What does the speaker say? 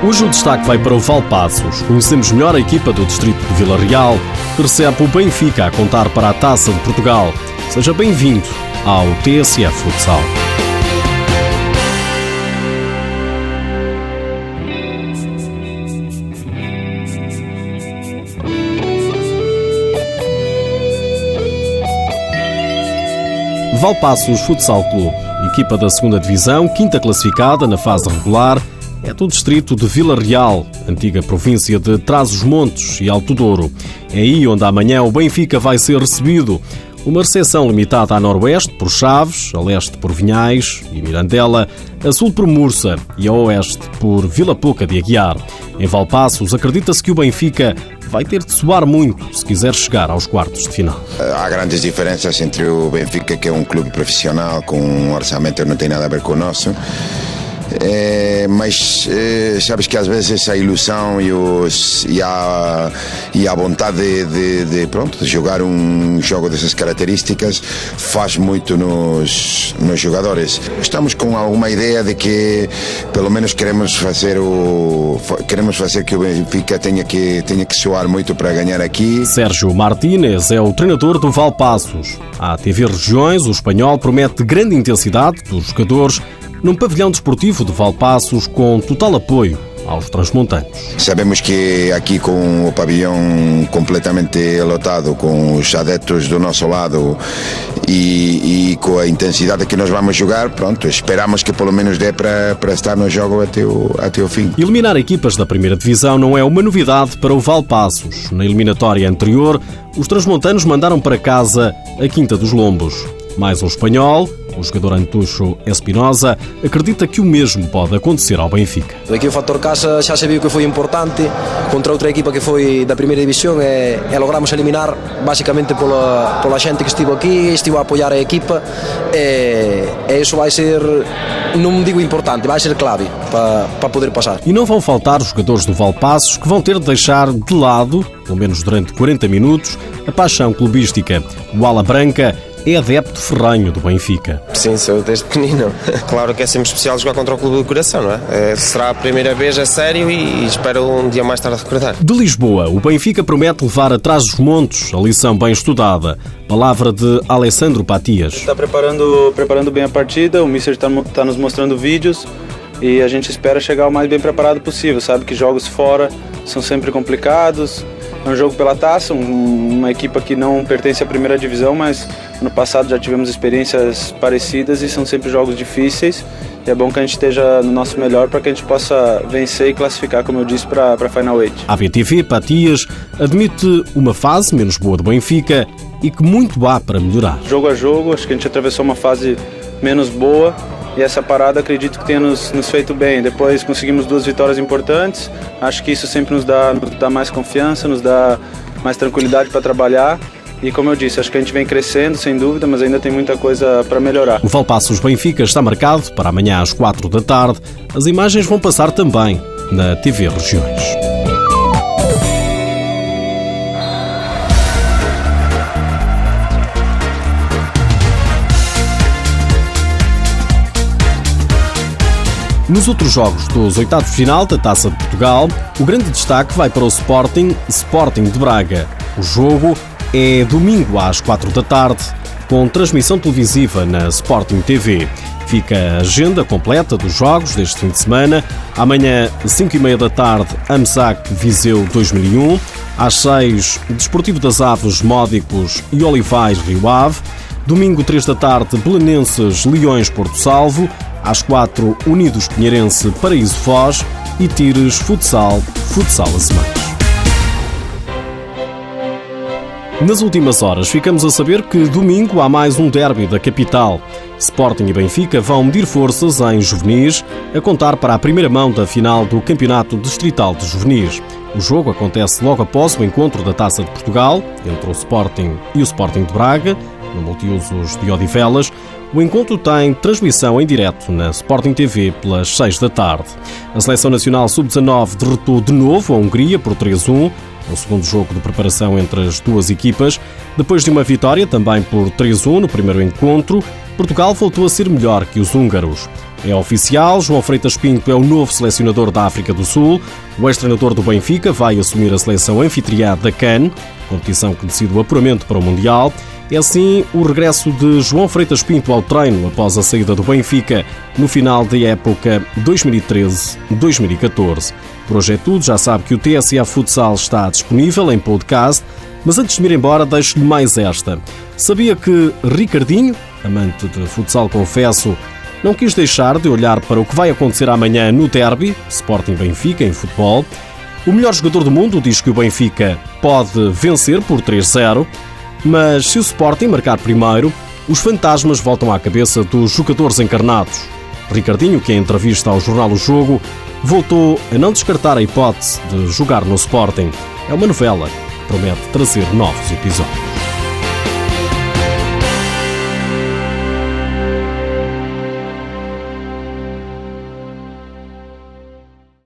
Hoje o destaque vai para o Valpassos. Conhecemos melhor a equipa do distrito de Vila Real, que recebe o Benfica a contar para a Taça de Portugal. Seja bem-vindo ao TSF Futsal. Valpassos Futsal Clube, equipa da 2 Divisão, quinta classificada na fase regular, é do distrito de Vila Real, antiga província de Trás-os-Montes e Alto Douro. É aí onde amanhã o Benfica vai ser recebido. Uma recepção limitada a noroeste por Chaves, a leste por Vinhais e Mirandela, a sul por Mursa e a oeste por Vila Pouca de Aguiar. Em Valpassos, acredita-se que o Benfica vai ter de suar muito se quiser chegar aos quartos de final. Há grandes diferenças entre o Benfica, que é um clube profissional com um orçamento que não tem nada a ver com o nosso, é, mas é, sabes que às vezes a ilusão e, os, e, a, e a vontade de, de, de, pronto, de jogar um jogo dessas características faz muito nos, nos jogadores. Estamos com alguma ideia de que pelo menos queremos fazer o queremos fazer que o Benfica tenha que tenha que soar muito para ganhar aqui. Sérgio Martínez é o treinador do Valpassos. À TV Regiões, o espanhol promete grande intensidade dos jogadores num pavilhão desportivo de Valpassos com total apoio aos transmontanos. Sabemos que aqui com o pavilhão completamente lotado, com os adeptos do nosso lado e, e, com a intensidade que nós vamos jogar, pronto, esperamos que pelo menos dê para, para estar no jogo até o, até o fim. Eliminar equipas da primeira divisão não é uma novidade para o Valpassos. Na eliminatória anterior, os transmontanos mandaram para casa a Quinta dos Lombos. Mais um espanhol, o jogador Antucho Espinosa acredita que o mesmo pode acontecer ao Benfica. Aqui o fator casa já se viu que foi importante contra outra equipa que foi da primeira divisão e, e logramos eliminar basicamente pola, pola gente que estivo aqui, estivo a apoiar a equipa e, e isso vai ser, não digo importante, vai ser clave para, para poder passar. E não vão faltar os jogadores do Valpassos que vão ter de deixar de lado, pelo menos durante 40 minutos, a paixão clubística. O Ala Branca é adepto ferranho do Benfica. Sim, sou desde pequenino. Claro que é sempre especial jogar contra o Clube do Coração, não é? é será a primeira vez a sério e espero um dia mais tarde recordar. De Lisboa, o Benfica promete levar atrás dos montes a lição bem estudada. Palavra de Alessandro Patias. Está preparando, preparando bem a partida, o Mister está tá nos mostrando vídeos e a gente espera chegar o mais bem preparado possível. Sabe que jogos fora são sempre complicados, é um jogo pela taça, um, uma equipa que não pertence à primeira divisão, mas no passado já tivemos experiências parecidas e são sempre jogos difíceis. E é bom que a gente esteja no nosso melhor para que a gente possa vencer e classificar, como eu disse, para a Final 8. A BTV Patias admite uma fase menos boa do Benfica e que muito há para melhorar. Jogo a jogo, acho que a gente atravessou uma fase menos boa e essa parada acredito que tenha nos, nos, feito bem. Depois conseguimos duas vitórias importantes, acho que isso sempre nos dá, nos dá mais confiança, nos dá mais tranquilidade para trabalhar. E como eu disse, acho que a gente vem crescendo, sem dúvida, mas ainda tem muita coisa para melhorar. O Valpassos Benfica está marcado para amanhã às quatro da tarde. As imagens vão passar também na TV Regiões. Outros jogos dos oitavos de final da Taça de Portugal, o grande destaque vai para o Sporting Sporting de Braga. O jogo é domingo às quatro da tarde, com transmissão televisiva na Sporting TV. Fica a agenda completa dos jogos deste fim de semana. Amanhã, 5 e meia da tarde, AMSAC Viseu 2001. Às 6, Desportivo das Aves Módicos e Olivais Rio Ave. Domingo, 3 da tarde, Belenenses Leões Porto Salvo. Às quatro, Unidos Pinheirense Paraíso Foz e Tires Futsal Futsal Azemais. Nas últimas horas, ficamos a saber que domingo há mais um derby da capital. Sporting e Benfica vão medir forças em juvenis, a contar para a primeira mão da final do Campeonato Distrital de Juvenis. O jogo acontece logo após o encontro da Taça de Portugal, entre o Sporting e o Sporting de Braga, no multiusos de Odivelas. O encontro tem transmissão em direto na Sporting TV pelas 6 da tarde. A Seleção Nacional Sub-19 derrotou de novo a Hungria por 3-1, no segundo jogo de preparação entre as duas equipas. Depois de uma vitória também por 3-1 no primeiro encontro, Portugal voltou a ser melhor que os húngaros. É oficial, João Freitas Pinto é o novo selecionador da África do Sul. O ex-treinador do Benfica vai assumir a seleção anfitriã da CAN, competição que decide o apuramento para o Mundial. É assim o regresso de João Freitas Pinto ao treino após a saída do Benfica no final da época 2013-2014. Por hoje é tudo, já sabe que o TSA Futsal está disponível em podcast, mas antes de ir embora deixo-lhe mais esta. Sabia que Ricardinho, amante de futsal confesso, não quis deixar de olhar para o que vai acontecer amanhã no derby, Sporting Benfica em futebol. O melhor jogador do mundo diz que o Benfica pode vencer por 3-0 mas se o Sporting marcar primeiro, os fantasmas voltam à cabeça dos jogadores encarnados. Ricardinho, que em entrevista ao jornal O Jogo, voltou a não descartar a hipótese de jogar no Sporting. É uma novela que promete trazer novos episódios.